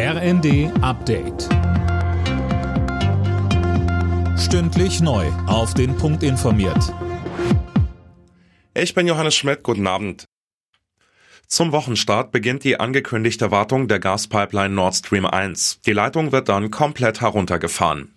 RND Update. Stündlich neu. Auf den Punkt informiert. Ich bin Johannes Schmidt. Guten Abend. Zum Wochenstart beginnt die angekündigte Wartung der Gaspipeline Nord Stream 1. Die Leitung wird dann komplett heruntergefahren.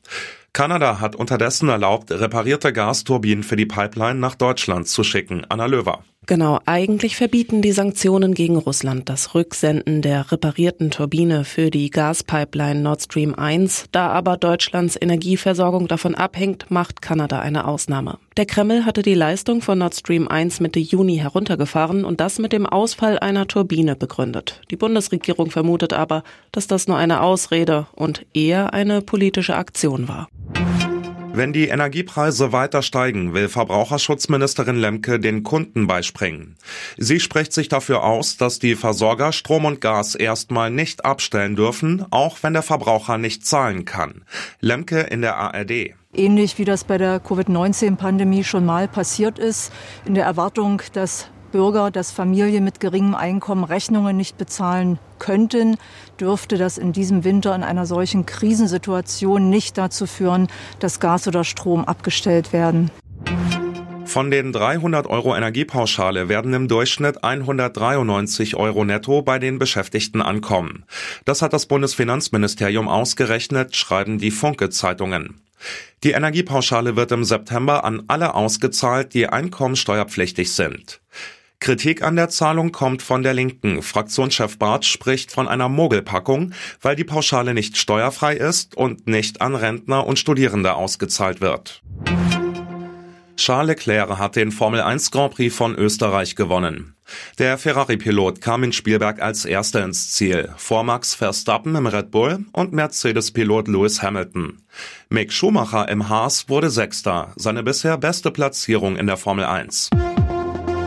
Kanada hat unterdessen erlaubt, reparierte Gasturbinen für die Pipeline nach Deutschland zu schicken. Anna Löwer. Genau, eigentlich verbieten die Sanktionen gegen Russland das Rücksenden der reparierten Turbine für die Gaspipeline Nord Stream 1. Da aber Deutschlands Energieversorgung davon abhängt, macht Kanada eine Ausnahme. Der Kreml hatte die Leistung von Nord Stream 1 Mitte Juni heruntergefahren und das mit dem Ausfall einer Turbine begründet. Die Bundesregierung vermutet aber, dass das nur eine Ausrede und eher eine politische Aktion war. Wenn die Energiepreise weiter steigen, will Verbraucherschutzministerin Lemke den Kunden beispringen. Sie spricht sich dafür aus, dass die Versorger Strom und Gas erstmal nicht abstellen dürfen, auch wenn der Verbraucher nicht zahlen kann. Lemke in der ARD. Ähnlich wie das bei der Covid-19-Pandemie schon mal passiert ist, in der Erwartung, dass Bürger, dass Familien mit geringem Einkommen Rechnungen nicht bezahlen könnten, dürfte das in diesem Winter in einer solchen Krisensituation nicht dazu führen, dass Gas oder Strom abgestellt werden. Von den 300 Euro Energiepauschale werden im Durchschnitt 193 Euro netto bei den Beschäftigten ankommen. Das hat das Bundesfinanzministerium ausgerechnet, schreiben die Funke-Zeitungen. Die Energiepauschale wird im September an alle ausgezahlt, die einkommensteuerpflichtig sind. Kritik an der Zahlung kommt von der Linken. Fraktionschef Barth spricht von einer Mogelpackung, weil die Pauschale nicht steuerfrei ist und nicht an Rentner und Studierende ausgezahlt wird. Charles Leclerc hat den Formel 1 Grand Prix von Österreich gewonnen. Der Ferrari-Pilot kam in Spielberg als Erster ins Ziel, vor Max Verstappen im Red Bull und Mercedes-Pilot Lewis Hamilton. Mick Schumacher im Haas wurde Sechster, seine bisher beste Platzierung in der Formel 1.